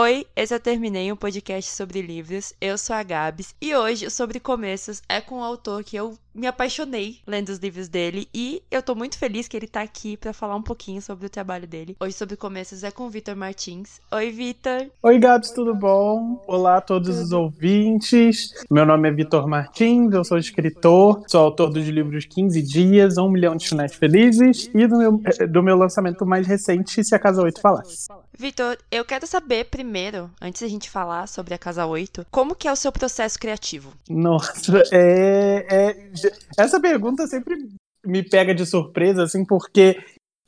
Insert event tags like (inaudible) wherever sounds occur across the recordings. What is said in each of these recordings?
Oi, eu terminei um podcast sobre livros. Eu sou a Gabs e hoje Sobre Começos é com um autor que eu me apaixonei lendo os livros dele e eu tô muito feliz que ele tá aqui para falar um pouquinho sobre o trabalho dele. Hoje Sobre Começos é com o Vitor Martins. Oi, Vitor. Oi, Gabs, tudo bom? Olá a todos tudo. os ouvintes. Meu nome é Vitor Martins, eu sou escritor, sou autor dos livros 15 Dias, Um Milhão de Finais Felizes e do meu, do meu lançamento mais recente, Se a Casa 8 Falasse. Vitor, eu quero saber primeiro, antes da gente falar sobre a Casa 8, como que é o seu processo criativo? Nossa, é, é essa pergunta sempre me pega de surpresa, assim, porque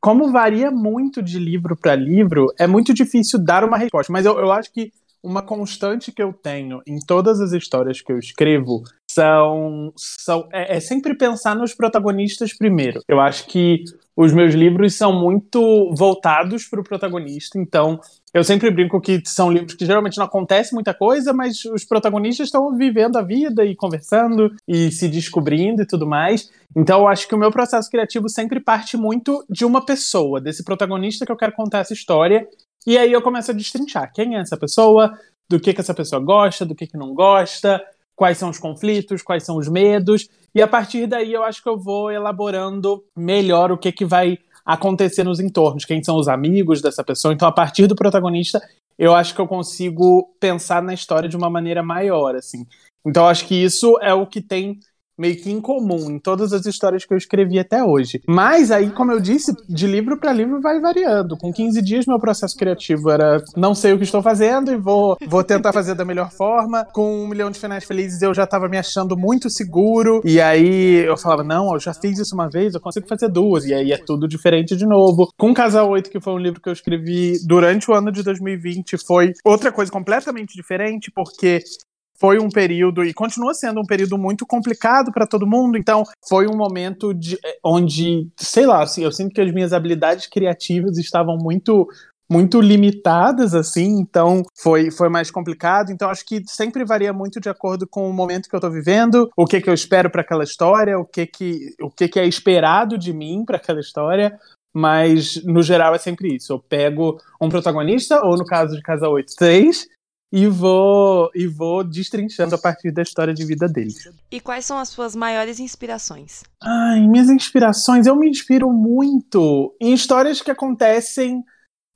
como varia muito de livro para livro, é muito difícil dar uma resposta. Mas eu, eu acho que uma constante que eu tenho em todas as histórias que eu escrevo são, são é, é, sempre pensar nos protagonistas primeiro. Eu acho que os meus livros são muito voltados para o protagonista, então eu sempre brinco que são livros que geralmente não acontece muita coisa, mas os protagonistas estão vivendo a vida e conversando e se descobrindo e tudo mais. Então eu acho que o meu processo criativo sempre parte muito de uma pessoa, desse protagonista que eu quero contar essa história. E aí eu começo a destrinchar quem é essa pessoa, do que, que essa pessoa gosta, do que, que não gosta, quais são os conflitos, quais são os medos, e a partir daí eu acho que eu vou elaborando melhor o que, que vai acontecer nos entornos, quem são os amigos dessa pessoa. Então, a partir do protagonista, eu acho que eu consigo pensar na história de uma maneira maior, assim. Então, acho que isso é o que tem meio que incomum em todas as histórias que eu escrevi até hoje. Mas aí, como eu disse, de livro para livro vai variando. Com 15 dias, meu processo criativo era não sei o que estou fazendo e vou, vou tentar fazer da melhor forma. Com um milhão de finais felizes, eu já estava me achando muito seguro. E aí eu falava, não, eu já fiz isso uma vez, eu consigo fazer duas. E aí é tudo diferente de novo. Com Casal 8, que foi um livro que eu escrevi durante o ano de 2020, foi outra coisa completamente diferente, porque foi um período e continua sendo um período muito complicado para todo mundo. Então, foi um momento de, eh, onde, sei lá, assim, eu sinto que as minhas habilidades criativas estavam muito muito limitadas assim, então foi, foi mais complicado. Então acho que sempre varia muito de acordo com o momento que eu estou vivendo, o que que eu espero para aquela história, o que que o que que é esperado de mim para aquela história. Mas, no geral, é sempre isso. Eu pego um protagonista, ou no caso de Casa 8, três, e vou e vou destrinchando a partir da história de vida deles. E quais são as suas maiores inspirações? Ai, minhas inspirações, eu me inspiro muito em histórias que acontecem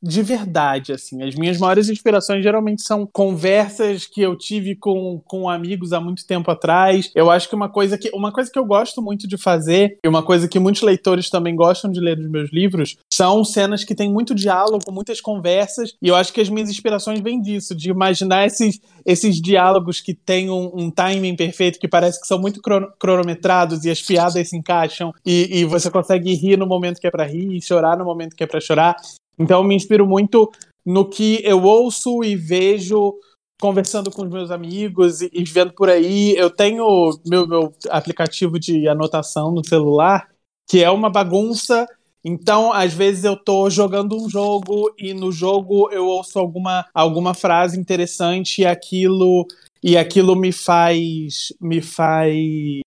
de verdade, assim. As minhas maiores inspirações geralmente são conversas que eu tive com, com amigos há muito tempo atrás. Eu acho que uma coisa que uma coisa que eu gosto muito de fazer, e uma coisa que muitos leitores também gostam de ler nos meus livros, são cenas que têm muito diálogo, muitas conversas, e eu acho que as minhas inspirações vêm disso, de imaginar esses, esses diálogos que têm um, um timing perfeito, que parece que são muito cronometrados e as piadas se encaixam, e, e você consegue rir no momento que é para rir, e chorar no momento que é para chorar. Então eu me inspiro muito no que eu ouço e vejo conversando com os meus amigos e, e vendo por aí. Eu tenho meu, meu aplicativo de anotação no celular, que é uma bagunça. Então, às vezes eu tô jogando um jogo e no jogo eu ouço alguma, alguma frase interessante e aquilo e aquilo me faz me faz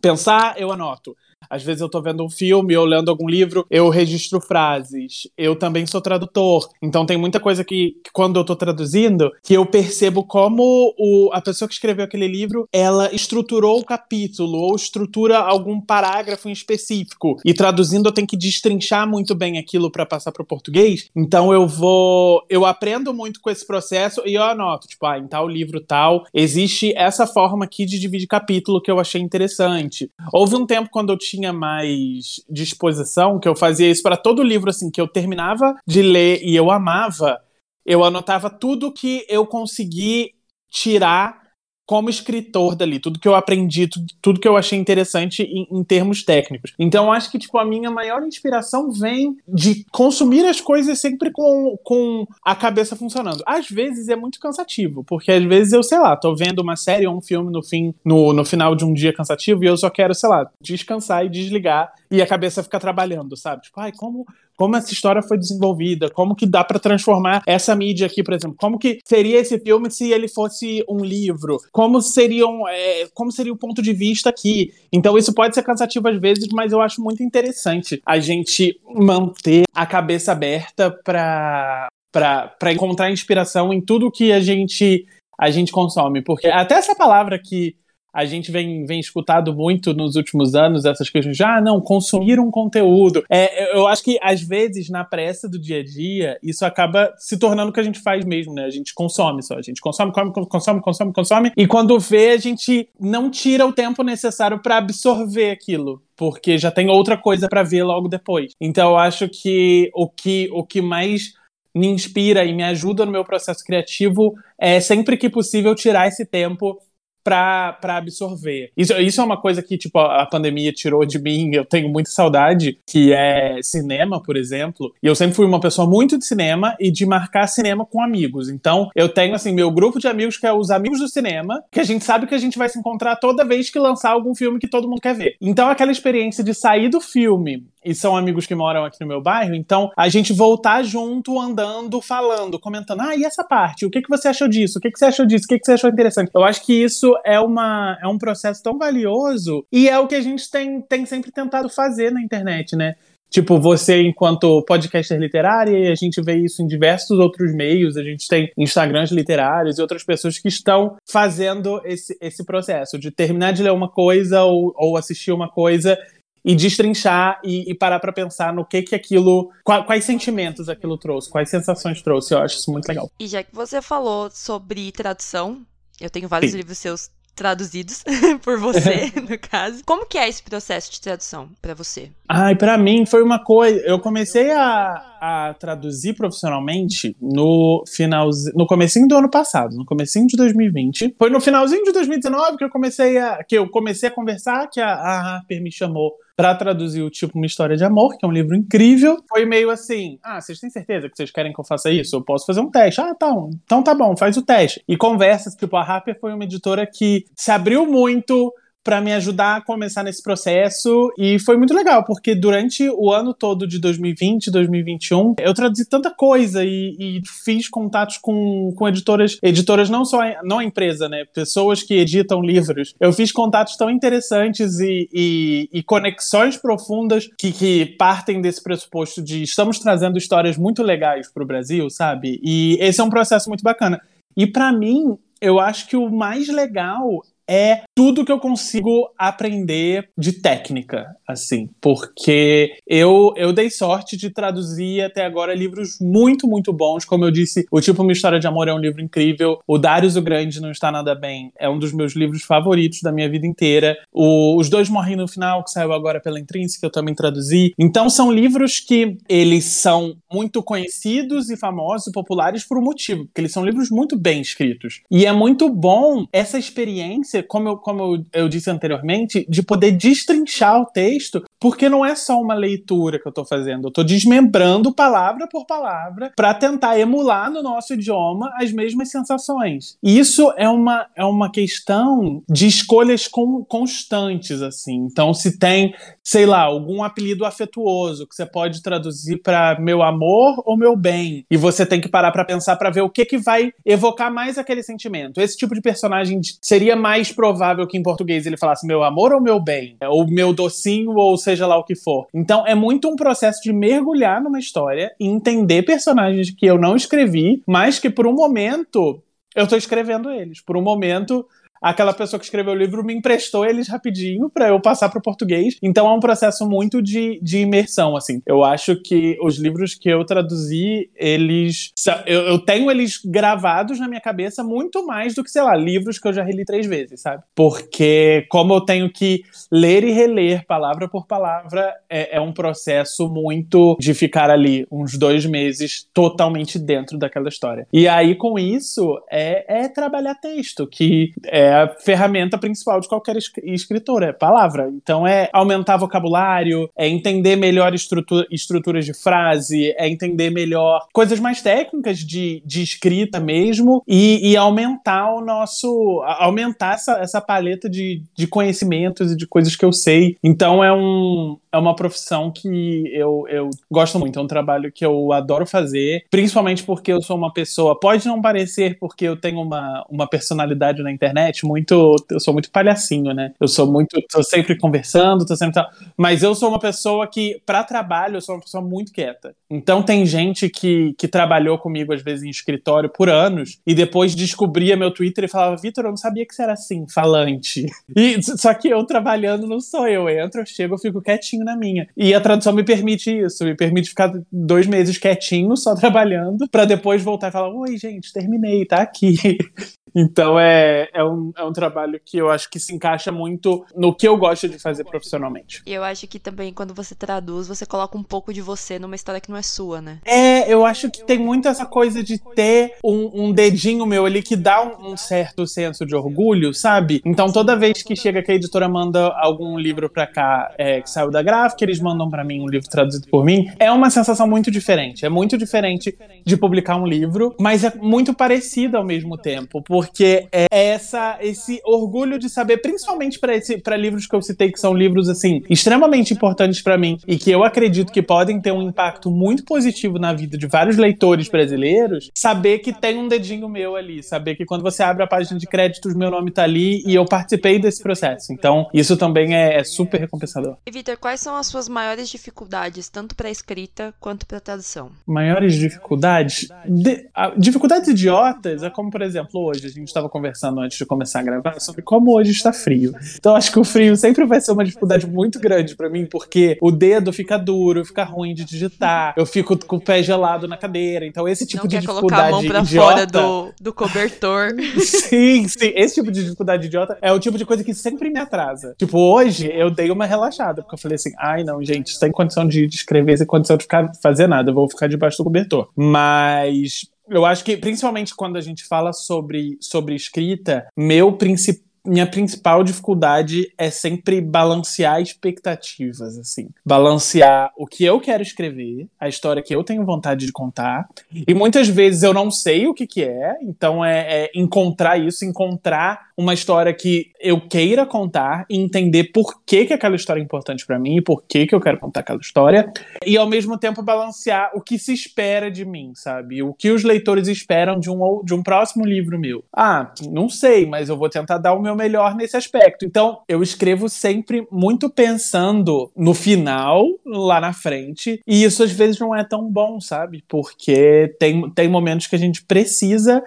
pensar, eu anoto. Às vezes eu tô vendo um filme ou lendo algum livro, eu registro frases. Eu também sou tradutor. Então tem muita coisa que, que quando eu tô traduzindo, que eu percebo como o, a pessoa que escreveu aquele livro, ela estruturou o capítulo ou estrutura algum parágrafo em específico. E traduzindo eu tenho que destrinchar muito bem aquilo para passar pro português. Então eu vou, eu aprendo muito com esse processo e eu anoto, tipo, ah, em tal livro tal, existe essa forma aqui de dividir capítulo que eu achei interessante. Houve um tempo quando eu tinha tinha mais disposição, que eu fazia isso para todo livro assim que eu terminava de ler e eu amava, eu anotava tudo que eu consegui tirar como escritor dali, tudo que eu aprendi, tudo, tudo que eu achei interessante em, em, termos técnicos. Então, acho que, tipo, a minha maior inspiração vem de consumir as coisas sempre com, com a cabeça funcionando. Às vezes é muito cansativo, porque às vezes eu, sei lá, tô vendo uma série ou um filme no fim, no, no final de um dia cansativo e eu só quero, sei lá, descansar e desligar e a cabeça fica trabalhando, sabe? Tipo, ai, como como essa história foi desenvolvida, como que dá para transformar essa mídia aqui, por exemplo, como que seria esse filme se ele fosse um livro, como seriam, é, como seria o ponto de vista aqui. Então isso pode ser cansativo às vezes, mas eu acho muito interessante a gente manter a cabeça aberta para para encontrar inspiração em tudo que a gente a gente consome, porque até essa palavra que a gente vem, vem escutado muito nos últimos anos, essas questões de, ah, não, consumir um conteúdo. É, eu acho que, às vezes, na pressa do dia a dia, isso acaba se tornando o que a gente faz mesmo, né? A gente consome só. A gente consome, come, consome, consome, consome. E quando vê, a gente não tira o tempo necessário para absorver aquilo porque já tem outra coisa para ver logo depois. Então eu acho que o que o que mais me inspira e me ajuda no meu processo criativo é sempre que possível tirar esse tempo para absorver. Isso, isso é uma coisa que, tipo, a pandemia tirou de mim, eu tenho muita saudade, que é cinema, por exemplo. E eu sempre fui uma pessoa muito de cinema e de marcar cinema com amigos. Então, eu tenho, assim, meu grupo de amigos, que é os amigos do cinema, que a gente sabe que a gente vai se encontrar toda vez que lançar algum filme que todo mundo quer ver. Então, aquela experiência de sair do filme e são amigos que moram aqui no meu bairro, então a gente voltar junto, andando, falando, comentando, ah, e essa parte? O que, que você achou disso? O que, que você achou disso? O que, que você achou interessante? Eu acho que isso é, uma, é um processo tão valioso e é o que a gente tem, tem sempre tentado fazer na internet, né? Tipo, você, enquanto podcaster literário, e a gente vê isso em diversos outros meios, a gente tem Instagrams literários e outras pessoas que estão fazendo esse, esse processo de terminar de ler uma coisa ou, ou assistir uma coisa e destrinchar e, e parar para pensar no que que aquilo, quais, quais sentimentos aquilo trouxe, quais sensações trouxe. Eu acho isso muito legal. E já que você falou sobre tradução, eu tenho vários Sim. livros seus traduzidos (laughs) por você, (laughs) no caso. Como que é esse processo de tradução para você? Ai, para mim foi uma coisa. Eu comecei a, a traduzir profissionalmente no final, no comecinho do ano passado, no comecinho de 2020. Foi no finalzinho de 2019 que eu comecei a que eu comecei a conversar, que a, a Harper me chamou para traduzir o tipo Uma História de Amor, que é um livro incrível. Foi meio assim: ah, vocês têm certeza que vocês querem que eu faça isso? Eu posso fazer um teste. Ah, tá. Então tá bom, faz o teste. E conversas, tipo, a Harper foi uma editora que se abriu muito para me ajudar a começar nesse processo e foi muito legal, porque durante o ano todo de 2020, 2021, eu traduzi tanta coisa e, e fiz contatos com, com editoras, editoras não só não a empresa, né, pessoas que editam livros. Eu fiz contatos tão interessantes e, e, e conexões profundas que, que partem desse pressuposto de estamos trazendo histórias muito legais para o Brasil, sabe? E esse é um processo muito bacana. E para mim, eu acho que o mais legal é tudo que eu consigo aprender de técnica, assim, porque eu, eu dei sorte de traduzir até agora livros muito, muito bons. Como eu disse, o Tipo Uma História de Amor é um livro incrível. O Darius o Grande Não Está Nada Bem é um dos meus livros favoritos da minha vida inteira. O, Os Dois Morrem no Final, que saiu agora pela Intrínseca, eu também traduzi. Então, são livros que eles são muito conhecidos e famosos e populares por um motivo, porque eles são livros muito bem escritos. E é muito bom essa experiência como eu, como eu, eu disse anteriormente, de poder destrinchar o texto, porque não é só uma leitura que eu estou fazendo, eu estou desmembrando palavra por palavra para tentar emular no nosso idioma as mesmas sensações. Isso é uma, é uma questão de escolhas com, constantes, assim. Então, se tem, sei lá, algum apelido afetuoso que você pode traduzir para meu amor ou meu bem, e você tem que parar para pensar para ver o que que vai evocar mais aquele sentimento. Esse tipo de personagem seria mais provável que em português ele falasse meu amor ou meu bem, ou meu docinho, ou seja lá o que for. Então é muito um processo de mergulhar numa história e entender personagens que eu não escrevi, mas que por um momento eu estou escrevendo eles. Por um momento aquela pessoa que escreveu o livro me emprestou eles rapidinho para eu passar para o português. Então é um processo muito de, de imersão, assim. Eu acho que os livros que eu traduzi, eles. Eu, eu tenho eles gravados na minha cabeça muito mais do que, sei lá, livros que eu já reli três vezes, sabe? Porque, como eu tenho que ler e reler palavra por palavra, é, é um processo muito de ficar ali uns dois meses totalmente dentro daquela história. E aí, com isso, é, é trabalhar texto, que é é a ferramenta principal de qualquer escritor, é palavra. Então é aumentar vocabulário, é entender melhor estrutura, estruturas de frase, é entender melhor coisas mais técnicas de, de escrita mesmo e, e aumentar o nosso. aumentar essa, essa paleta de, de conhecimentos e de coisas que eu sei. Então é um, é uma profissão que eu, eu gosto muito, é um trabalho que eu adoro fazer, principalmente porque eu sou uma pessoa, pode não parecer porque eu tenho uma, uma personalidade na internet, internet muito. Eu sou muito palhacinho, né? Eu sou muito. tô sempre conversando, tô sempre. Mas eu sou uma pessoa que, para trabalho, eu sou uma pessoa muito quieta. Então tem gente que, que trabalhou comigo, às vezes, em escritório por anos, e depois descobria meu Twitter e falava, Vitor, eu não sabia que você era assim, falante. (laughs) E, só que eu trabalhando não sou eu. Eu entro, eu chego, eu fico quietinho na minha. E a tradução me permite isso, me permite ficar dois meses quietinho, só (laughs) trabalhando, para depois voltar e falar: Oi, gente, terminei, tá aqui. (laughs) Então é, é, um, é um trabalho que eu acho que se encaixa muito no que eu gosto de fazer profissionalmente. E eu acho que também quando você traduz, você coloca um pouco de você numa história que não é sua, né? É, eu acho que tem muito essa coisa de ter um, um dedinho meu ali que dá um, um, certo senso de orgulho, sabe? Então toda vez que chega que a editora manda algum livro pra cá é, que saiu da gráfica, eles mandam para mim um livro traduzido por mim, é uma sensação muito diferente. É muito diferente de publicar um livro, mas é muito parecido ao mesmo tempo, porque é essa esse orgulho de saber, principalmente para livros que eu citei que são livros assim extremamente importantes para mim e que eu acredito que podem ter um impacto muito positivo na vida de vários leitores brasileiros, saber que tem um dedinho meu ali, saber que quando você abre a página de créditos meu nome tá ali e eu participei desse processo. Então, isso também é, é super recompensador. E Vitor, quais são as suas maiores dificuldades, tanto para escrita quanto para tradução? Maiores dificuldades? De, dificuldades idiotas é como, por exemplo, hoje gente estava conversando antes de começar a gravar sobre como hoje está frio. Então acho que o frio sempre vai ser uma dificuldade muito grande para mim, porque o dedo fica duro, fica ruim de digitar, eu fico com o pé gelado na cadeira. Então esse tipo Não de quer dificuldade colocar a mão pra idiota, fora do, do cobertor. (laughs) sim, sim, esse tipo de dificuldade idiota é o tipo de coisa que sempre me atrasa. Tipo, hoje eu dei uma relaxada, porque eu falei assim: "Ai, não, gente, sem condição de escrever, sem condição de ficar fazer nada, eu vou ficar debaixo do cobertor". Mas eu acho que, principalmente quando a gente fala sobre, sobre escrita, meu principal minha principal dificuldade é sempre balancear expectativas, assim. Balancear o que eu quero escrever, a história que eu tenho vontade de contar. E muitas vezes eu não sei o que, que é, então é, é encontrar isso, encontrar uma história que eu queira contar e entender por que, que aquela história é importante para mim e por que, que eu quero contar aquela história. E ao mesmo tempo balancear o que se espera de mim, sabe? O que os leitores esperam de um, de um próximo livro meu. Ah, não sei, mas eu vou tentar dar o meu melhor nesse aspecto. Então, eu escrevo sempre muito pensando no final, lá na frente, e isso às vezes não é tão bom, sabe? Porque tem, tem momentos que a gente precisa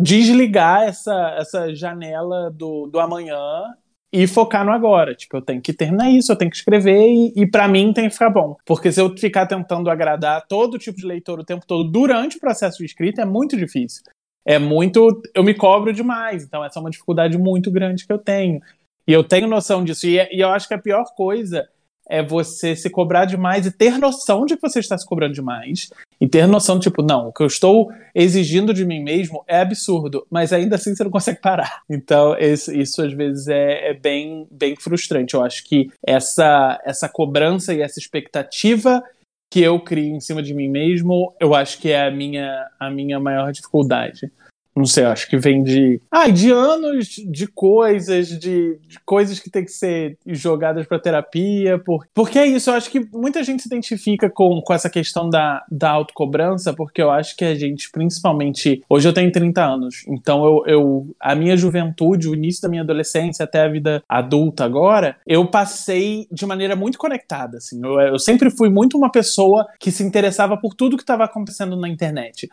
desligar essa, essa janela do, do amanhã e focar no agora. Tipo, eu tenho que terminar isso, eu tenho que escrever e, e para mim tem que ficar bom. Porque se eu ficar tentando agradar todo tipo de leitor o tempo todo durante o processo de escrita, é muito difícil é muito. Eu me cobro demais, então essa é uma dificuldade muito grande que eu tenho. E eu tenho noção disso. E, e eu acho que a pior coisa é você se cobrar demais e ter noção de que você está se cobrando demais. E ter noção, tipo, não, o que eu estou exigindo de mim mesmo é absurdo, mas ainda assim você não consegue parar. (laughs) Então, isso, isso às vezes é, é, bem, bem frustrante. Eu acho que essa, essa cobrança e essa expectativa que eu crio em cima de mim mesmo, eu acho que é a minha, a minha maior dificuldade. Não sei, acho que vem de. Ah, de anos de coisas, de, de coisas que tem que ser jogadas para terapia. Por, porque é isso, eu acho que muita gente se identifica com, com essa questão da, da autocobrança, porque eu acho que a gente, principalmente. Hoje eu tenho 30 anos, então eu, eu. A minha juventude, o início da minha adolescência até a vida adulta agora, eu passei de maneira muito conectada, assim. Eu, eu sempre fui muito uma pessoa que se interessava por tudo que estava acontecendo na internet.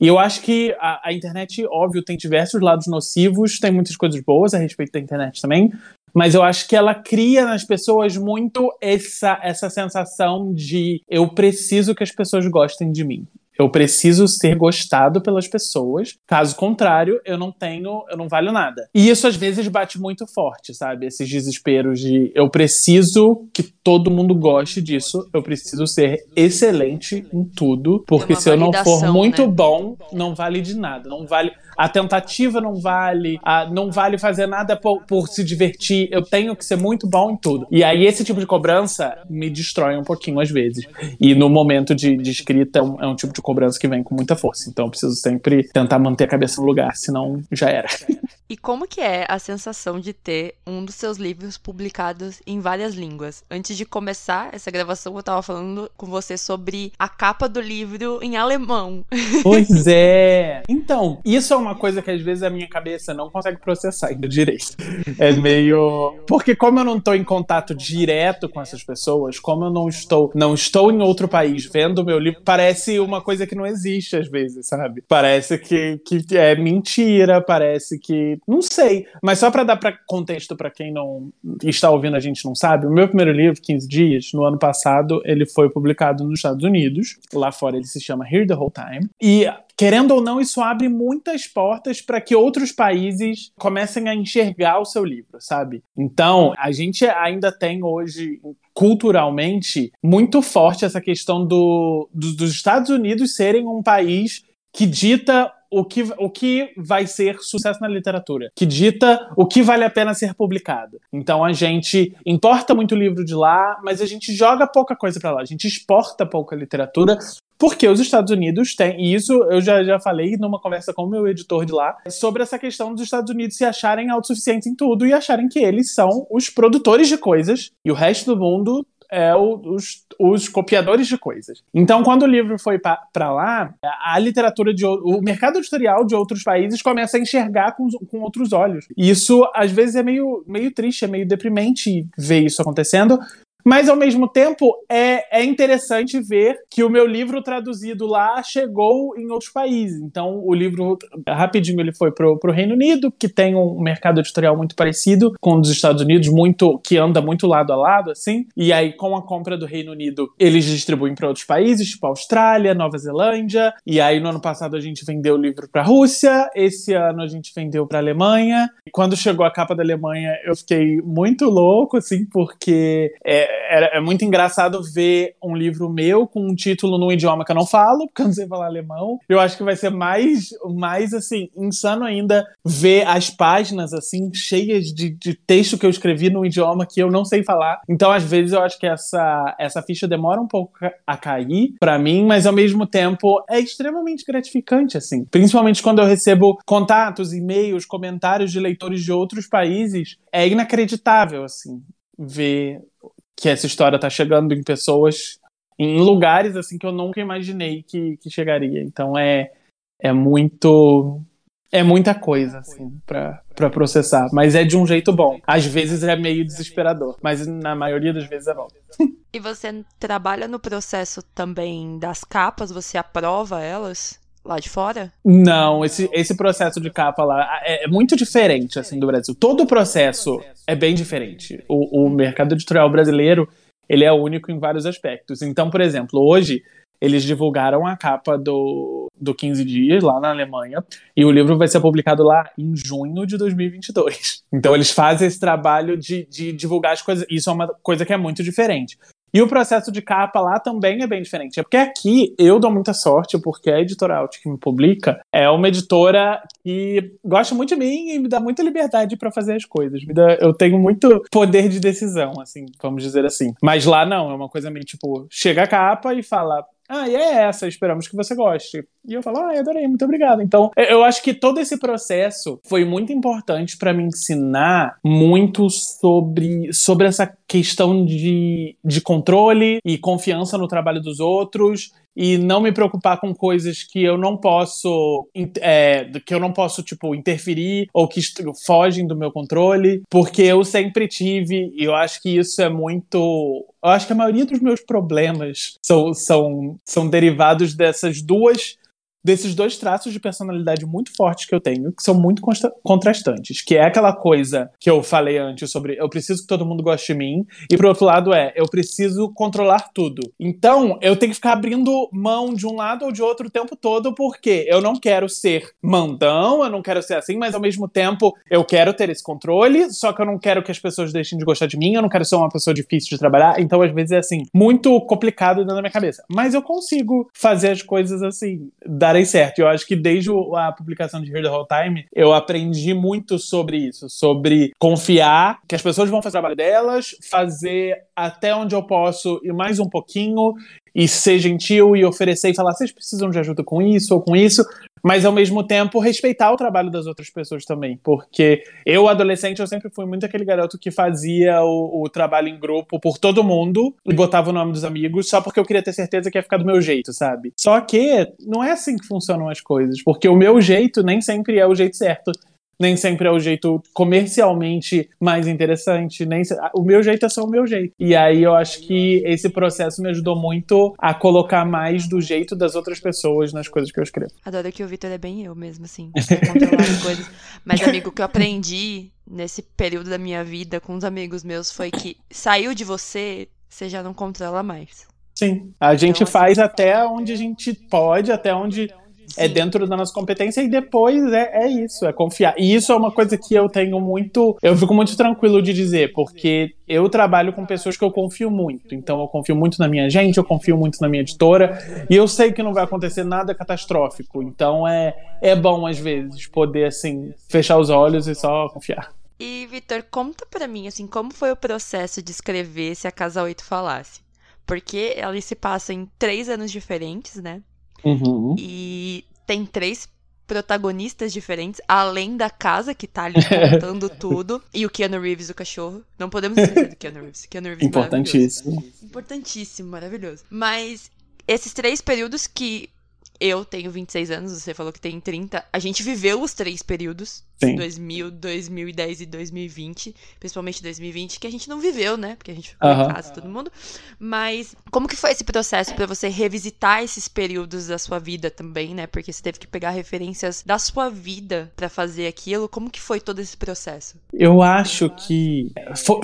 E eu acho que a, a, internet, óbvio, tem diversos lados nocivos, tem muitas coisas boas a respeito da internet também, mas eu acho que ela cria nas pessoas muito essa, essa sensação de eu preciso que as pessoas gostem de mim. Eu preciso ser gostado pelas pessoas. Caso contrário, eu não tenho, eu não valho nada. E isso às vezes bate muito forte, sabe? Esses desesperos de eu preciso que todo mundo goste disso, eu preciso ser excelente em tudo, porque se eu não for muito né? bom, não vale de nada, não vale a tentativa não vale, a, não vale fazer nada por, por, se divertir, eu tenho que ser muito bom em tudo. E aí esse tipo de cobrança me destrói um pouquinho às vezes. E no momento de, de escrita é um, é um tipo de cobrança que vem com muita força. Então eu preciso sempre tentar manter a cabeça no lugar, senão já era. (laughs) E como que é a sensação de ter um dos seus livros publicados em várias línguas? Antes de começar essa gravação, eu tava falando com você sobre a capa do livro em alemão. Pois (laughs) é. Então, isso é uma coisa que às vezes a minha cabeça não consegue processar ainda direito. É meio porque como eu não tô em contato direto com essas pessoas, como eu não estou, não estou em outro país vendo o meu livro, parece uma coisa que não existe às vezes, sabe? Parece que, que é mentira, parece que não sei, mas só para dar pra contexto para quem não está ouvindo a gente não sabe, o meu primeiro livro, 15 dias, no ano passado, ele foi publicado nos Estados Unidos. Lá fora ele se chama Here the Whole Time. E querendo ou não, isso abre muitas portas para que outros países comecem a enxergar o seu livro, sabe? Então, a gente ainda tem hoje culturalmente muito forte essa questão do, do dos Estados Unidos serem um país que dita o que, o que vai ser sucesso na literatura, que dita o que vale a pena ser publicado. Então a gente importa muito livro de lá, mas a gente joga pouca coisa para lá, a gente exporta pouca literatura. Porque os Estados Unidos têm, e isso eu já, já falei numa conversa com o meu editor de lá, sobre essa questão dos Estados Unidos se acharem autossuficientes em tudo e acharem que eles são os produtores de coisas e o resto do mundo é o, os, os copiadores de coisas. Então, quando o livro foi para lá, a literatura de o mercado editorial de outros países começa a enxergar com, com outros olhos. E isso às vezes é meio, meio triste, é meio deprimente ver isso acontecendo, mas, ao mesmo tempo, é, é interessante ver que o meu livro traduzido lá chegou em outros países. Então, o livro, rapidinho, ele foi pro, pro Reino Unido, que tem um mercado editorial muito parecido com o dos Estados Unidos, muito que anda muito lado a lado, assim. E aí, com a compra do Reino Unido, eles distribuem para outros países, tipo Austrália, Nova Zelândia. E aí, no ano passado, a gente vendeu o livro para Rússia. Esse ano, a gente vendeu para Alemanha. E quando chegou a capa da Alemanha, eu fiquei muito louco, assim, porque é, é, é, muito engraçado ver um livro meu com um título num idioma que eu não falo, (laughs) porque eu não sei falar alemão. Eu acho que vai ser mais, mais assim, insano ainda ver as páginas, assim, cheias de, de texto que eu escrevi num idioma que eu não sei falar. Então, às vezes, eu acho que essa, essa ficha demora um pouco a cair para mim, mas ao mesmo tempo é extremamente gratificante, assim. Principalmente quando eu recebo contatos, e-mails, comentários de leitores de outros países. É inacreditável, assim, ver que essa história tá chegando em pessoas, em lugares assim que eu nunca imaginei que, que chegaria. Então é, é muito. É muita coisa, assim, pra, pra processar. Mas é de um jeito bom. Às vezes é meio desesperador, mas na maioria das vezes é bom. E você trabalha no processo também das capas? Você aprova elas? Lá de fora? Não, esse, esse processo de capa lá é, é, muito diferente assim do Brasil. Todo o processo é bem diferente. O, o mercado editorial brasileiro ele é único em vários aspectos. Então, por exemplo, hoje eles divulgaram a capa do, do 15 Dias lá na Alemanha e o livro vai ser publicado lá em junho de 2022. Então eles fazem esse trabalho de, de divulgar as coisas. Isso é uma coisa que é muito diferente. E o processo de capa lá também é bem diferente. É porque aqui eu dou muita sorte, porque a editora Alt que me publica é uma editora que gosta muito de mim e me dá muita liberdade para fazer as coisas. Me dá, eu tenho muito poder de decisão, assim, vamos dizer assim. Mas lá não, é uma coisa meio tipo, chega a capa e fala, ah, e é essa, esperamos que você goste. E eu falo, ah, adorei, muito obrigado. Então, eu acho que todo esse processo foi muito importante para me ensinar muito sobre, sobre essa questão de, de controle e confiança no trabalho dos outros e não me preocupar com coisas que eu não posso é, que eu não posso tipo interferir ou que fogem do meu controle porque eu sempre tive e eu acho que isso é muito eu acho que a maioria dos meus problemas são, são, são derivados dessas duas desses dois traços de personalidade muito fortes que eu tenho, que são muito contrastantes, que é aquela coisa que eu falei antes sobre eu preciso que todo mundo goste de mim, e por outro lado é eu preciso controlar tudo. Então, eu tenho que ficar abrindo mão de um lado ou de outro o tempo todo, porque eu não quero ser mandão, eu não quero ser assim, mas ao mesmo tempo eu quero ter esse controle, só que eu não quero que as pessoas deixem de gostar de mim, eu não quero ser uma pessoa difícil de trabalhar, então às vezes é assim, muito complicado dentro da minha cabeça. Mas eu consigo fazer as coisas assim, dar darem certo. Eu acho que desde a publicação de Here the Whole Time, eu aprendi muito sobre isso, sobre confiar que as pessoas vão fazer o trabalho delas, fazer até onde eu posso e mais um pouquinho, e ser gentil e oferecer e falar: vocês precisam de ajuda com isso ou com isso, mas ao mesmo tempo respeitar o trabalho das outras pessoas também, porque eu, adolescente, eu sempre fui muito aquele garoto que fazia o, o trabalho em grupo por todo mundo e botava o nome dos amigos só porque eu queria ter certeza que ia ficar do meu jeito, sabe? Só que não é assim que funcionam as coisas, porque o meu jeito nem sempre é o jeito certo nem sempre é o jeito comercialmente mais interessante, nem o meu jeito é só o meu jeito. E aí eu acho que esse processo me ajudou muito a colocar mais do jeito das outras pessoas nas coisas que eu escrevo. Adoro que o Vitor é bem eu mesmo, assim, controlar as coisas. Mas, amigo, o que eu aprendi nesse período da minha vida com os amigos meus foi que saiu de você, você já não controla mais. Sim, a gente então, assim, faz até onde a gente pode, até onde é dentro da nossa competência e depois é, é isso, é confiar. E isso é uma coisa que eu tenho muito. Eu fico muito tranquilo de dizer, porque eu trabalho com pessoas que eu confio muito. Então eu confio muito na minha gente, eu confio muito na minha editora, e eu sei que não vai acontecer nada catastrófico. Então é, é bom, às vezes, poder, assim, fechar os olhos e só confiar. E, Vitor, conta para mim, assim, como foi o processo de escrever Se a Casa 8 Falasse? Porque ela se passa em três anos diferentes, né? Uhum. E tem três protagonistas diferentes, além da casa que tá ali (laughs) contando tudo, e o Keanu Reeves, o cachorro. Não podemos esquecer do Keanu Reeves. Keanu Reeves Importantíssimo. Importantíssimo, maravilhoso. Mas esses três períodos que eu tenho 26 anos, você falou que tem 30. A gente viveu os três períodos. Sim. 2000, 2010 e 2020. Principalmente 2020, que a gente não viveu, né? Porque a gente ficou em casa, todo mundo. Mas como que foi esse processo para você revisitar esses períodos da sua vida também, né? Porque você teve que pegar referências da sua vida para fazer aquilo. Como que foi todo esse processo? Eu acho que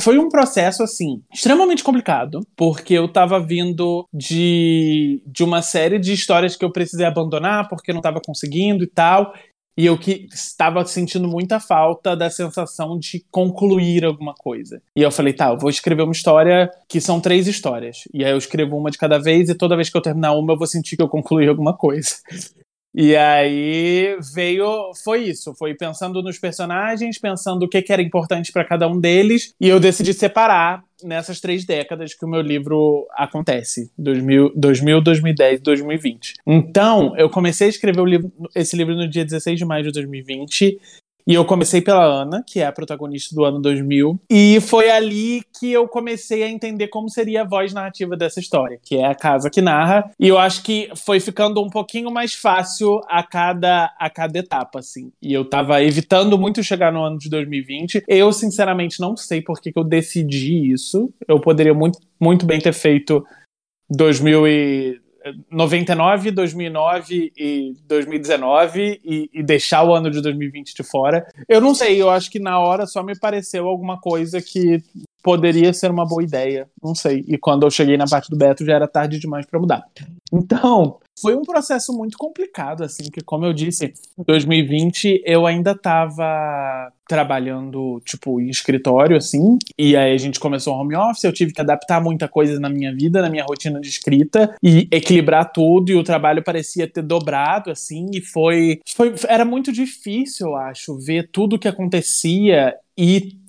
foi um processo, assim, extremamente complicado. Porque eu tava vindo de, de uma série de histórias que eu precisava precisei abandonar porque não estava conseguindo e tal. E eu que estava sentindo muita falta da sensação de concluir alguma coisa. E eu falei, tá, eu vou escrever uma história que são três histórias. E aí eu escrevo uma de cada vez, e toda vez que eu terminar uma, eu vou sentir que eu concluí alguma coisa. (laughs) E aí veio, foi isso, foi pensando nos personagens, pensando o que, que era importante para cada um deles, e eu decidi separar nessas três décadas que o meu livro acontece, 2000, 2000 2010 2020. Então, eu comecei a escrever livro, esse livro no dia 16 de maio de 2020, e eu comecei pela Ana, que é a protagonista do ano 2000, e foi ali que eu comecei a entender como seria a voz narrativa dessa história, que é a casa que narra, e eu acho que foi ficando um pouquinho mais fácil a cada a cada etapa assim. E eu tava evitando muito chegar no ano de 2020. Eu sinceramente não sei por que, que eu decidi isso. Eu poderia muito muito bem ter feito 2000 e 99, 2009 e 2019 e, e, deixar o ano de 2020 de fora. Eu não sei, eu acho que na hora só me pareceu alguma coisa que poderia ser uma boa ideia, não sei. E quando eu cheguei na parte do Beto já era tarde demais para mudar. Então, foi um processo muito complicado, assim, que como eu disse, em 2020 eu ainda estava trabalhando, tipo, em escritório, assim, e aí a gente começou home office, eu tive que adaptar muita coisa na minha vida, na minha rotina de escrita, e equilibrar tudo, e o trabalho parecia ter dobrado, assim, e foi, foi era muito difícil, eu acho, ver tudo o que acontecia e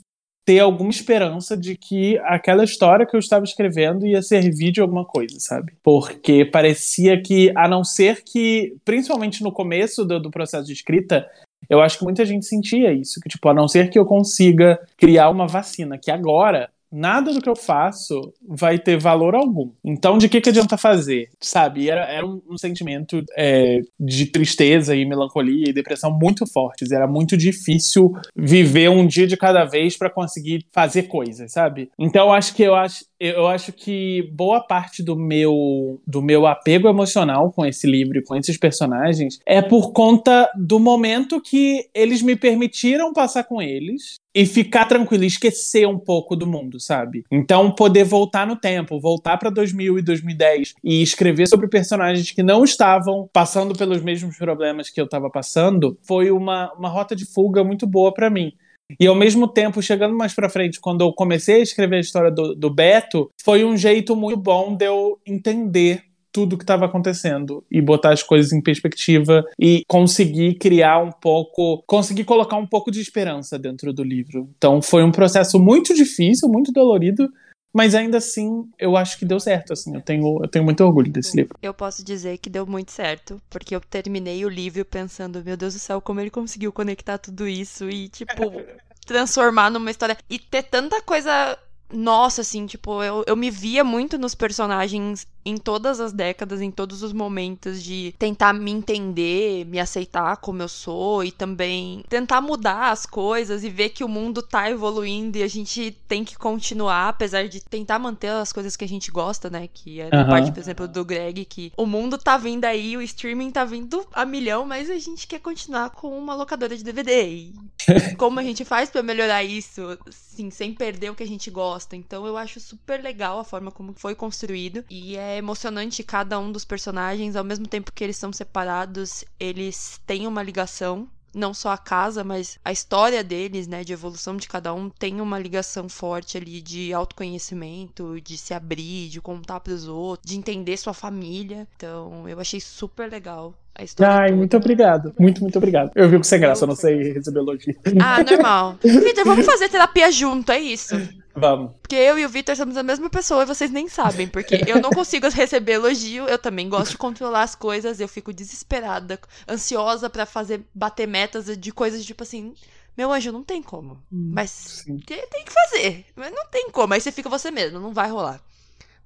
ter alguma esperança de que aquela história que eu estava escrevendo ia servir de alguma coisa, sabe? Porque parecia que, a não ser que, principalmente no começo do, do processo de escrita, eu acho que muita gente sentia isso, que tipo, a não ser que eu consiga criar uma vacina, que agora nada do que eu faço vai ter valor algum. Então, de que, que adianta fazer? Sabe? Era, era um, um sentimento é, de tristeza e melancolia e depressão muito fortes. Era muito difícil viver um dia de cada vez para conseguir fazer coisas, sabe? Então, acho que eu acho, eu acho que boa parte do meu do meu apego emocional com esse livro e com esses personagens é por conta do momento que eles me permitiram passar com eles e ficar tranquilo, esquecer um pouco do mundo, sabe? Então, poder voltar no tempo, voltar para 2000 e 2010 e escrever sobre personagens que não estavam passando pelos mesmos problemas que eu estava passando, foi uma, uma rota de fuga muito boa para mim. E ao mesmo tempo, chegando mais pra frente, quando eu comecei a escrever a história do, do Beto, foi um jeito muito bom de eu entender tudo que estava acontecendo e botar as coisas em perspectiva e conseguir criar um pouco, conseguir colocar um pouco de esperança dentro do livro. Então foi um processo muito difícil, muito dolorido, mas ainda assim eu acho que deu certo, assim, eu tenho, eu tenho muito orgulho desse livro. Eu posso dizer que deu muito certo, porque eu terminei o livro pensando, meu Deus do céu, como ele conseguiu conectar tudo isso e, tipo, (laughs) transformar numa história e ter tanta coisa nossa, assim, tipo, eu, eu me via muito nos personagens em todas as décadas, em todos os momentos de tentar me entender, me aceitar como eu sou e também tentar mudar as coisas e ver que o mundo tá evoluindo e a gente tem que continuar, apesar de tentar manter as coisas que a gente gosta, né? Que é da uhum. parte, por exemplo, do Greg, que o mundo tá vindo aí, o streaming tá vindo a milhão, mas a gente quer continuar com uma locadora de DVD. E (laughs) como a gente faz para melhorar isso, assim, sem perder o que a gente gosta. Então eu acho super legal a forma como foi construído e é emocionante cada um dos personagens, ao mesmo tempo que eles são separados, eles têm uma ligação não só a casa, mas a história deles, né, de evolução de cada um, tem uma ligação forte ali de autoconhecimento, de se abrir, de contar para os outros, de entender sua família. Então, eu achei super legal a história. Ai, toda. muito obrigado. Muito, muito obrigado. Eu vi com sem graça, eu não sei receber elogio. Ah, normal. Vitor, (laughs) vamos fazer terapia junto, é isso. Vamos. Porque eu e o Vitor somos a mesma pessoa e vocês nem sabem. Porque eu não consigo receber elogio, eu também gosto de controlar as coisas, eu fico desesperada, ansiosa para fazer, bater metas de coisas tipo assim. Meu anjo, não tem como. Hum, mas tem, tem que fazer. Mas não tem como. Aí você fica você mesmo, não vai rolar.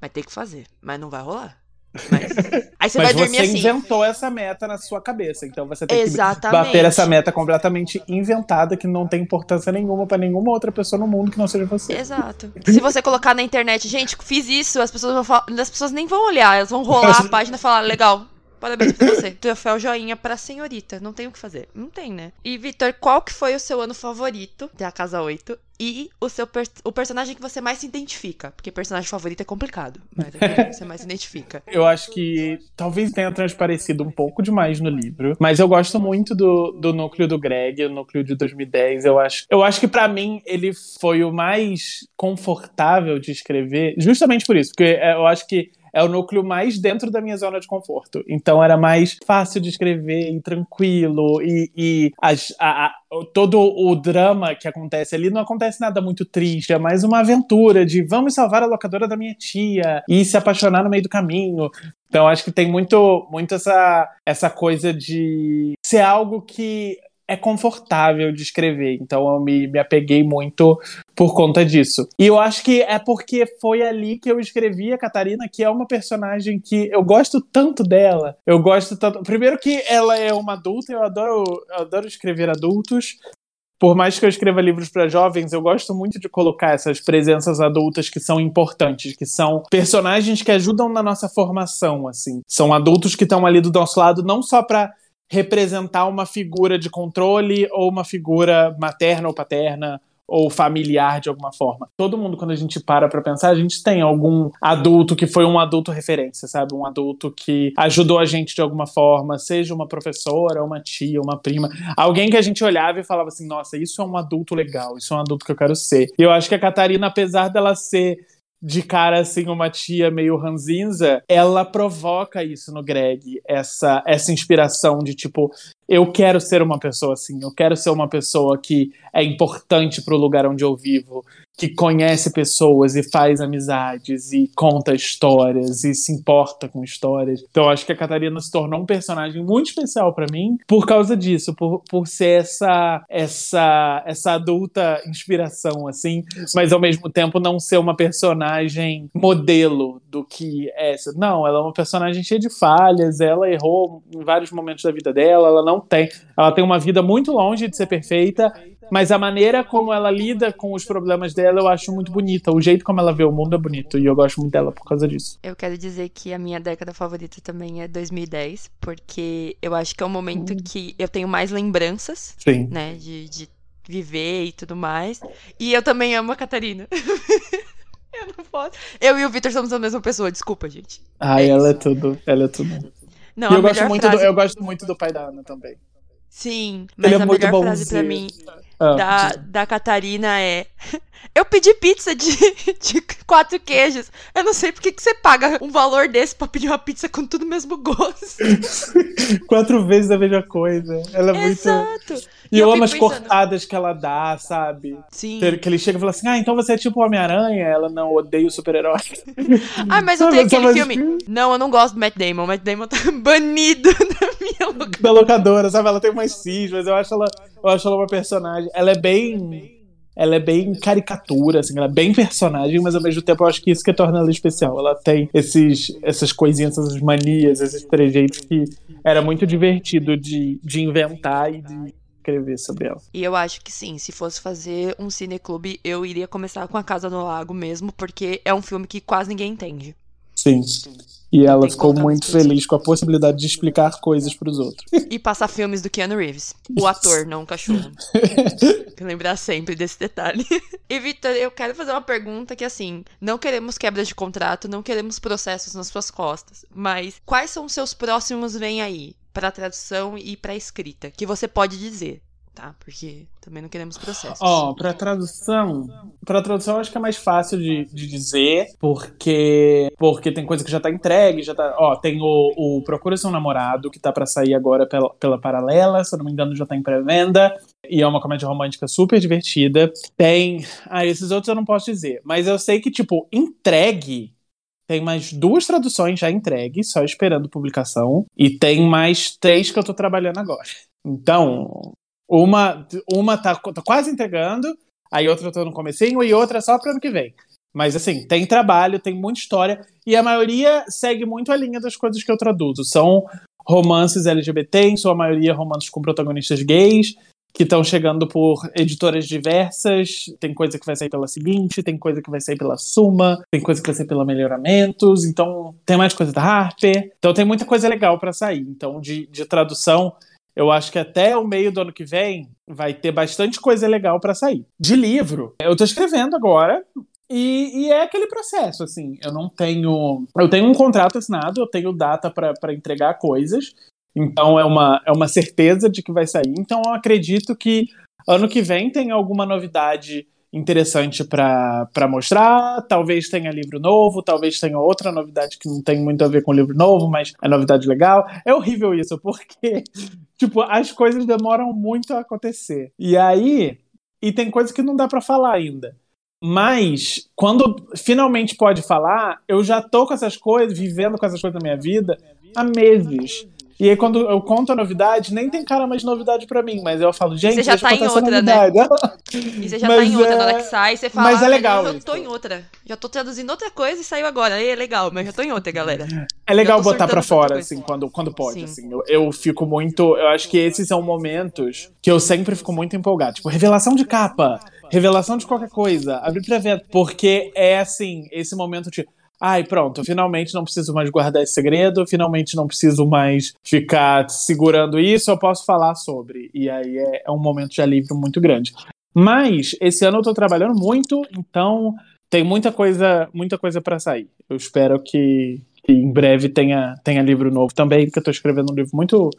Mas tem que fazer. Mas não vai rolar. Mas, aí você Mas vai dormir você assim. inventou essa meta na sua cabeça, então você tem Exatamente. que bater essa meta completamente inventada que não tem importância nenhuma para nenhuma outra pessoa no mundo que não seja você. Exato. Se você colocar na internet, gente, fiz isso, as pessoas vão falar, as pessoas nem vão olhar, elas vão rolar a (laughs) página e falar, legal, Parabéns pra você. (laughs) Troféu joinha pra senhorita. Não tem o que fazer. Não tem, né? E, Vitor, qual que foi o seu ano favorito da Casa 8? E o seu per o personagem que você mais se identifica? Porque personagem favorito é complicado. Mas é que você mais se identifica. (laughs) Eu acho que talvez tenha transparecido um pouco demais no livro. Mas eu gosto muito do, do núcleo do Greg, o núcleo de 2010. Eu acho, eu acho que para mim ele foi o mais confortável de escrever, justamente por isso. Porque é, eu acho que é o núcleo mais dentro da minha zona de conforto. Então era mais fácil de escrever e tranquilo. E, e as, a, a, todo o drama que acontece ali não acontece nada muito triste. É mais uma aventura de vamos salvar a locadora da minha tia e se apaixonar no meio do caminho. Então acho que tem muito, muito essa, essa coisa de ser algo que é confortável de escrever. Então eu me, me apeguei muito por conta disso. E eu acho que é porque foi ali que eu escrevi a Catarina, que é uma personagem que eu gosto tanto dela. Eu gosto tanto. Primeiro que ela é uma adulta, eu adoro, eu adoro escrever adultos. Por mais que eu escreva livros para jovens, eu gosto muito de colocar essas presenças adultas que são importantes, que são personagens que ajudam na nossa formação, assim. São adultos que estão ali do nosso lado não só para representar uma figura de controle ou uma figura materna ou paterna ou familiar de alguma forma. Todo mundo, quando a gente para pra pensar, a gente tem algum adulto que foi um adulto referência, sabe? Um adulto que ajudou a gente de alguma forma, seja uma professora, uma tia, uma prima, alguém que a gente olhava e falava assim: nossa, isso é um adulto legal, isso é um adulto que eu quero ser. E eu acho que a Catarina, apesar dela ser de cara assim uma tia meio ranzinza, ela provoca isso no Greg, essa essa inspiração de tipo, eu quero ser uma pessoa assim, eu quero ser uma pessoa que é importante para o lugar onde eu vivo, que conhece pessoas e faz amizades e conta histórias e se importa com histórias. Então acho que a Catarina se tornou um personagem muito especial para mim por causa disso, por, por ser essa essa essa adulta inspiração assim, mas ao mesmo tempo não ser uma personagem modelo do que é essa. Não, ela é uma personagem cheia de falhas, ela errou em vários momentos da vida dela, ela não tem, ela tem uma vida muito longe de ser perfeita mas a maneira como ela lida com os problemas dela eu acho muito bonita. O jeito como ela vê o mundo é bonito e eu gosto muito dela por causa disso. Eu quero dizer que a minha década favorita também é 2010, porque eu acho que é o momento hum. que eu tenho mais lembranças, Sim. né, de, de viver e tudo mais. E eu também amo a Catarina. (laughs) eu não posso. Eu e o Victor somos a mesma pessoa, desculpa, gente. Ai, é ela é tudo. Ela é tudo. Não, e eu gosto, muito do, eu gosto muito do pai da Ana também. Sim, mas Ele é a melhor frase bonzinho. mim Ah, da, da Catarina é. (laughs) Eu pedi pizza de, (laughs) de quatro queijos. Eu não sei por que, você paga um valor desse pra pedir uma pizza com tudo o mesmo gosto. (laughs) Quatro vezes a mesma coisa. Ela é muito. Exato. E eu eu amo as pensando- cortadas que ela dá, sabe? Sim. Que ele chega e fala assim: Ah, então você é tipo Homem-Aranha. Ela não odeia o super-herói. Ah, mas eu tenho aquele filme. Não, eu não gosto do Matt Damon. O Matt Damon tá banido da (laughs) lugar. da locadora, sabe? Ela tem umas cis, mas eu acho ela, eu acho ela uma personagem. Ela é bem. Ela é bem caricatura, assim, ela é bem personagem, mas ao mesmo tempo eu acho que isso que torna ela especial. Ela tem esses, essas coisinhas, essas manias, esses trejeitos que era muito divertido de, de inventar e de escrever sobre ela. E eu acho que sim, se fosse fazer um cineclube, eu iria começar com A Casa no Lago mesmo, porque é um filme que quase ninguém entende. Sim. E ela ficou muito feliz com a possibilidade de explicar coisas pros outros. (laughs) E passar filmes do Keanu Reeves. O ator, não o cachorro. (laughs) Lembrar sempre desse detalhe. (laughs) E, Victor, eu quero fazer uma pergunta que, assim, não queremos quebra de contrato, não queremos processos nas suas costas, mas quais são os seus próximos vem aí pra tradução e pra escrita? Que você pode dizer, tá? Porque também não queremos processos. Ó, pra tradução. Pra tradução eu acho que é mais fácil de, de dizer, porque porque tem coisa que já tá entregue, já tá. Ó, tem o, o Procura Seu Namorado, que tá pra sair agora pela, pela Paralela, se eu não me engano, já tá em pré-venda. E é uma comédia romântica super divertida. Tem. Ah, esses outros eu não posso dizer. Mas eu sei que, tipo, entregue. Tem mais duas traduções já entregues, só esperando publicação. E tem mais três que eu tô trabalhando agora. Então, uma, uma tá, tá quase entregando, aí outra eu tô no comecinho e outra só para ano que vem. Mas assim, tem trabalho, tem muita história, e a maioria segue muito a linha das coisas que eu traduzo. São romances LGBT, em sua maioria romances com protagonistas gays, que estão chegando por editoras diversas. Tem coisa que vai sair pela seguinte, tem coisa que vai sair pela Suma, tem coisa que vai sair pela Melhoramentos, então tem mais coisa da Harper. Então tem muita coisa legal para sair. Então, de, de tradução, eu acho que até o meio do ano que vem vai ter bastante coisa legal para sair. De livro, eu tô escrevendo agora. E, e é aquele processo, assim. Eu não tenho. Eu tenho um contrato assinado, eu tenho data para entregar coisas. Então é uma, é uma certeza de que vai sair. Então eu acredito que ano que vem tem alguma novidade interessante para mostrar. Talvez tenha livro novo, talvez tenha outra novidade que não tem muito a ver com livro novo, mas é novidade legal. É horrível isso, porque (laughs) tipo, as coisas demoram muito a acontecer. E aí, e tem coisas que não dá para falar ainda. Mas quando finalmente pode falar, eu já tô com essas coisas, vivendo com essas coisas na minha vida há meses. E aí, quando eu conto a novidade, nem tem cara mais de novidade pra mim, mas eu falo, gente, Você já tá em outra, né? (laughs) E você já Mas tá em outra, é- na hora que sai, você fala, mas é "Ah, legal eu tô em outra. Já tô traduzindo outra coisa e saiu agora. É legal, mas já tô em outra, galera. É legal botar pra fora, assim, quando, quando pode, Sim. assim. Eu, eu fico muito... Eu acho que esses são momentos que eu sempre fico muito empolgado. Tipo, revelação de capa, revelação de qualquer coisa, abrir pra venda. Porque é, assim, esse momento de... Ai, pronto, finalmente não preciso mais guardar esse segredo, finalmente não preciso mais ficar segurando isso, eu posso falar sobre. E aí é, é um momento de alívio muito grande. Mas esse ano eu tô trabalhando muito, então tem muita coisa, muita coisa para sair. Eu espero que, que em breve tenha, tenha livro novo também, porque eu tô escrevendo um livro muito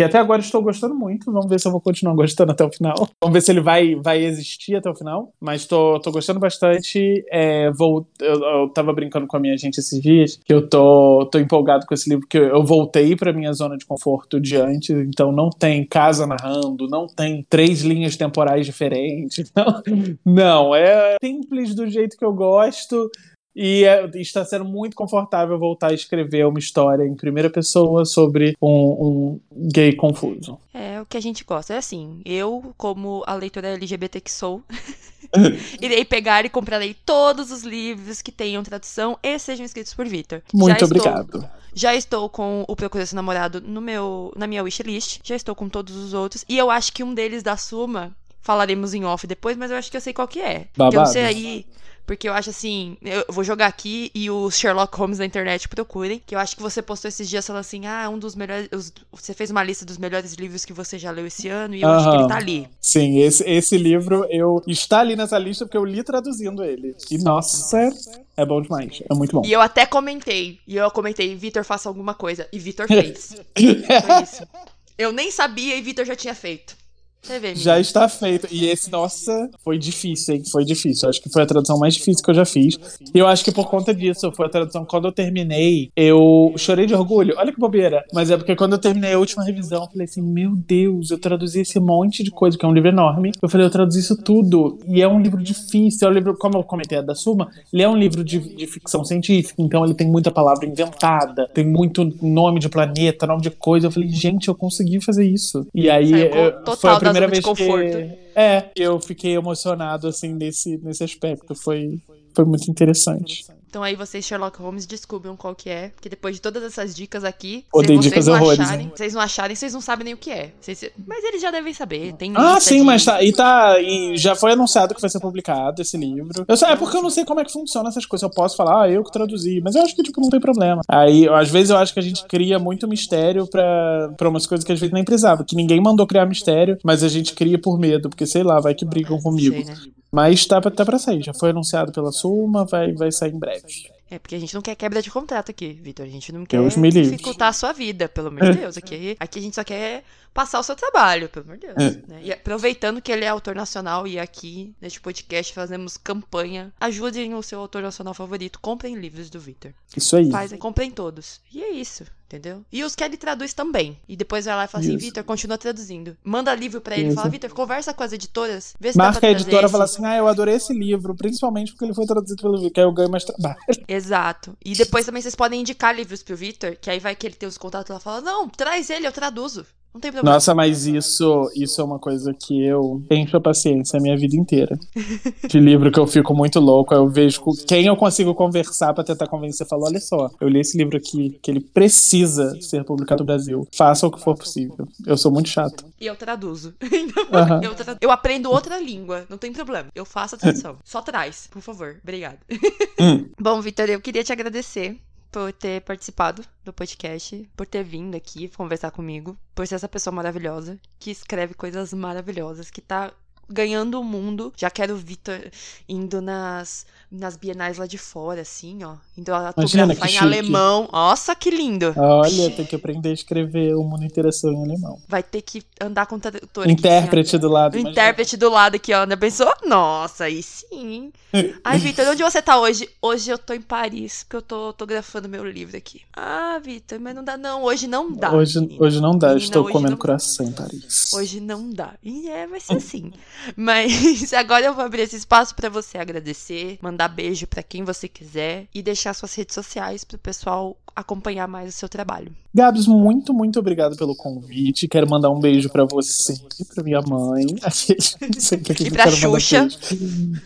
que até agora estou gostando muito. Vamos ver se eu vou continuar gostando até o final. Vamos ver se ele vai, vai existir até o final. Mas tô, tô gostando bastante. É, vou, eu, eu tava brincando com a minha gente esses dias que eu tô, tô empolgado com esse livro, que eu, eu voltei pra minha zona de conforto de antes. Então não tem casa narrando, não tem três linhas temporais diferentes. (laughs) Não, não é simples do jeito que eu gosto. E é- está sendo muito confortável voltar a escrever uma história em primeira pessoa sobre um, um gay confuso. É o que a gente gosta. É assim, eu, como a leitora LGBT que sou, (laughs) irei pegar e comprarei todos os livros que tenham tradução e sejam escritos por Victor. Muito Já estou- obrigado. Já estou com o Procura Seu Namorado no meu, na minha wishlist. Já estou com todos os outros. E eu acho que um deles da Suma, falaremos em off depois, mas eu acho que eu sei qual que é. Que eu não Babado. sei aí. Porque eu acho assim, eu vou jogar aqui e os Sherlock Holmes da internet procurem. Que eu acho que você postou esses dias falando assim: ah, um dos melhores. os- você fez uma lista dos melhores livros que você já leu esse ano e eu acho que ele tá ali. Sim, esse, esse livro eu está ali nessa lista porque eu li traduzindo ele. E nossa, é bom demais. É muito bom. E eu até comentei. E eu comentei, Vitor, faça alguma coisa. E Vitor fez. (laughs) Foi isso. Eu nem sabia e Vitor já tinha feito. Vê, Já está feito. E esse, nossa, foi difícil, hein? Foi difícil. Acho que foi a tradução mais difícil que eu já fiz. E eu acho que por conta disso, foi a tradução. Quando eu terminei, eu chorei de orgulho. Olha que bobeira. Mas é porque quando eu terminei a última revisão, eu falei assim: Meu Deus, eu traduzi esse monte de coisa, que é um livro enorme. Eu falei, eu traduzi isso tudo. E é um livro difícil. É um livro, como eu comentei a da Suma, ele é um livro de, de ficção científica. Então ele tem muita palavra inventada, tem muito nome de planeta, nome de coisa. Eu falei, gente, eu consegui fazer isso. E aí, Saiu eu, total foi a da primeira vez que. É, eu fiquei emocionado, assim, nesse, nesse aspecto. Foi, foi muito interessante. Então aí vocês, Sherlock Holmes, descubram qual que é. Porque depois de todas essas dicas aqui, Odeio se vocês dicas não horrores, acharem, né? vocês não acharem, vocês não sabem nem o que é. Vocês- mas eles já devem saber. Tem Ah, lista sim, de- mas tá. E tá. E já foi anunciado que vai ser publicado esse livro. Eu só, é porque eu não sei como é que funciona essas coisas. Eu posso falar, ah, eu que traduzi. Mas eu acho que, tipo, não tem problema. Aí, eu- às vezes, eu acho que a gente cria muito mistério pra, pra umas coisas que às vezes nem precisava. Que ninguém mandou criar mistério, mas a gente cria por medo. Porque, sei lá, vai que brigam comigo. Sei, né? Mas tá, pra- tá pra sair. Já foi anunciado pela Suma, vai, vai sair em breve. É porque a gente não quer quebra de contrato aqui, Vitor. A gente não quer Deus dificultar a sua vida, pelo amor de Deus. Aqui, aqui a gente só quer passar o seu trabalho, pelo amor de Deus. É. né? E aproveitando que ele é autor nacional e aqui neste podcast fazemos campanha, ajudem o seu autor nacional favorito, comprem livros do Vitor. Isso aí. Fazem, comprem todos. E é isso, entendeu? E os que ele traduz também. E depois vai lá e fala assim, Isso. Vitor, continua traduzindo. Manda livro pra ele, Isso. fala, Vitor, conversa com as editoras, vê se Marca a editora e esse." fala assim: ah, eu adorei esse livro, principalmente porque ele foi traduzido pelo Vitor, que aí eu ganho mais trabalho. (laughs) Exato. E depois também vocês podem indicar livros pro Victor, que aí vai que ele tem os contatos lá e fala: Não, traz ele, eu traduzo. Não tem problema. Nossa, mas isso, isso é uma coisa que eu encho a paciência a minha vida inteira. De livro que eu fico muito louco, eu vejo quem eu consigo conversar pra tentar convencer. Falo, olha só, eu li esse livro aqui, que ele precisa ser publicado no Brasil. Faça o que for possível. Eu sou muito chato. E eu traduzo. (laughs) Aham. eu, eu aprendo outra língua, não tem problema. Eu faço a tradução. (laughs) Só traz, por favor. Obrigada. Hum. (laughs) Bom, Victor, eu queria te agradecer por ter participado do podcast, por ter vindo aqui conversar comigo, por ser essa pessoa maravilhosa que escreve coisas maravilhosas, que tá ganhando o mundo. Já quero o Victor indo nas, nas bienais lá de fora, assim, ó. Indo Imagina, autografar em chique. alemão. Nossa, que lindo! Olha, tem que aprender a escrever o mundo inteiro assim em alemão. Vai ter que andar com o tradutor. aqui, Intérprete do lado. imagina. intérprete do lado aqui, ó. Né? Pensou? Nossa, aí sim. (laughs) Ai, Vitor, onde você tá hoje? Hoje eu tô em Paris, porque eu tô autografando meu livro aqui. Ah, Vitor, mas não dá não. Hoje não dá. Hoje, menina. hoje não dá, Menina, estou comendo não- coração em Paris. Hoje não dá. E é, vai ser (laughs) assim. Mas (laughs) agora eu vou abrir esse espaço pra você agradecer, mandar beijo pra quem você quiser e deixar suas redes sociais pro pessoal acompanhar mais o seu trabalho. Gabs, muito, muito obrigado pelo convite. Quero mandar um beijo pra você, pra minha mãe. (laughs) (laughs) E mandar Xuxa.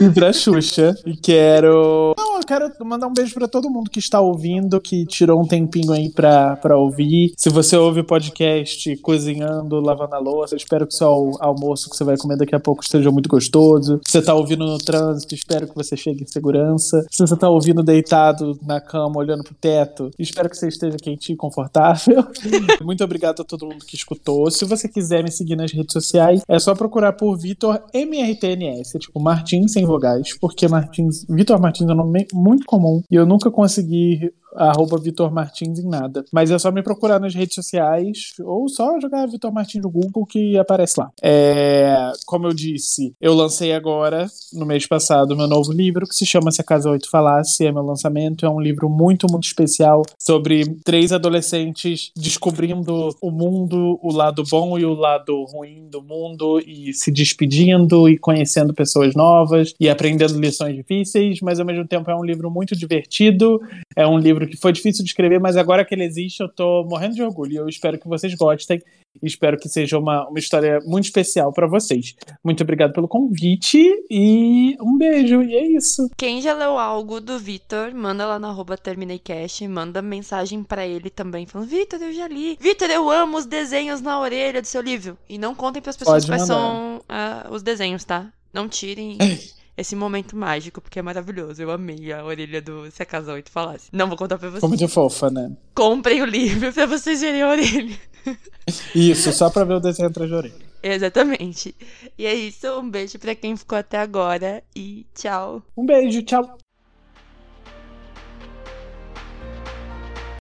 E pra Xuxa. E quero. Não, eu quero mandar um beijo pra todo mundo que está ouvindo, que tirou um tempinho aí pra, pra ouvir. Se você ouve o podcast cozinhando, lavando a louça, espero que o seu al- almoço que você vai comer daqui a pouco esteja muito gostoso. Se você tá ouvindo no trânsito, espero que você chegue em segurança. Se você tá ouvindo deitado na cama, olhando pro teto, espero que você esteja quentinho e confortável. (laughs) Muito obrigado a todo mundo que escutou. Se você quiser me seguir nas redes sociais, é só procurar por Vitor MRTNS, é tipo Martins sem vogais, porque Martins, Vitor Martins é um nome muito comum e eu nunca consegui arroba Vitor Martins em nada. Mas é só me procurar nas redes sociais ou só jogar Vitor Martins no Google que aparece lá. É, como eu disse, eu lancei agora, no mês passado, meu novo livro que se chama Se a Casa Oito Falasse, é meu lançamento. É um livro muito, muito especial sobre três adolescentes descobrindo o mundo, o lado bom e o lado ruim do mundo e se despedindo e conhecendo pessoas novas e aprendendo lições difíceis, mas ao mesmo tempo é um livro muito divertido. É um livro que foi difícil de escrever, mas agora que ele existe, eu tô morrendo de orgulho. E eu espero que vocês gostem. E espero que seja uma, uma história muito especial para vocês. Muito obrigado pelo convite e um beijo. E é isso. Quem já leu algo do Vitor, manda lá no arroba TermineiCast, manda mensagem pra ele também, falando, Vitor, eu já li. Vitor, eu amo os desenhos na orelha do seu livro. E não contem pras pessoas Pode quais mandar. são ah, os desenhos, tá? Não tirem (laughs) esse momento mágico, porque é maravilhoso. Eu amei a orelha do Se a Casa Oito Falasse. Não vou contar pra vocês. Foi muito fofa, né? Comprem o livro pra vocês verem a orelha. (laughs) Isso, só pra ver o desenho atrás de orelha. Exatamente. E é isso, um beijo pra quem ficou até agora e tchau. Um beijo, tchau.